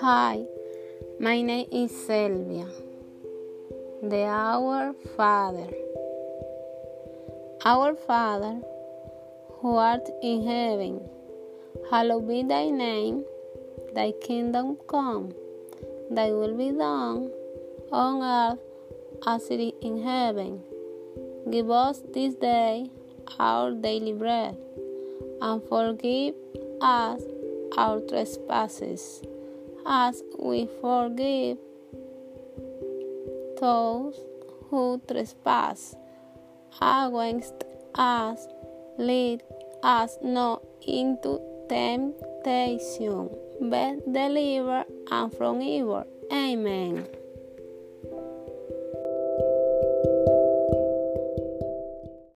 Hi, my name is Sylvia. The Our Father. Our Father, who art in heaven, hallowed be thy name, thy kingdom come, thy will be done on earth as it is in heaven. Give us this day our daily bread, and forgive us our trespasses as we forgive those who trespass against us. Lead us not into temptation, but deliver us from evil. Amen.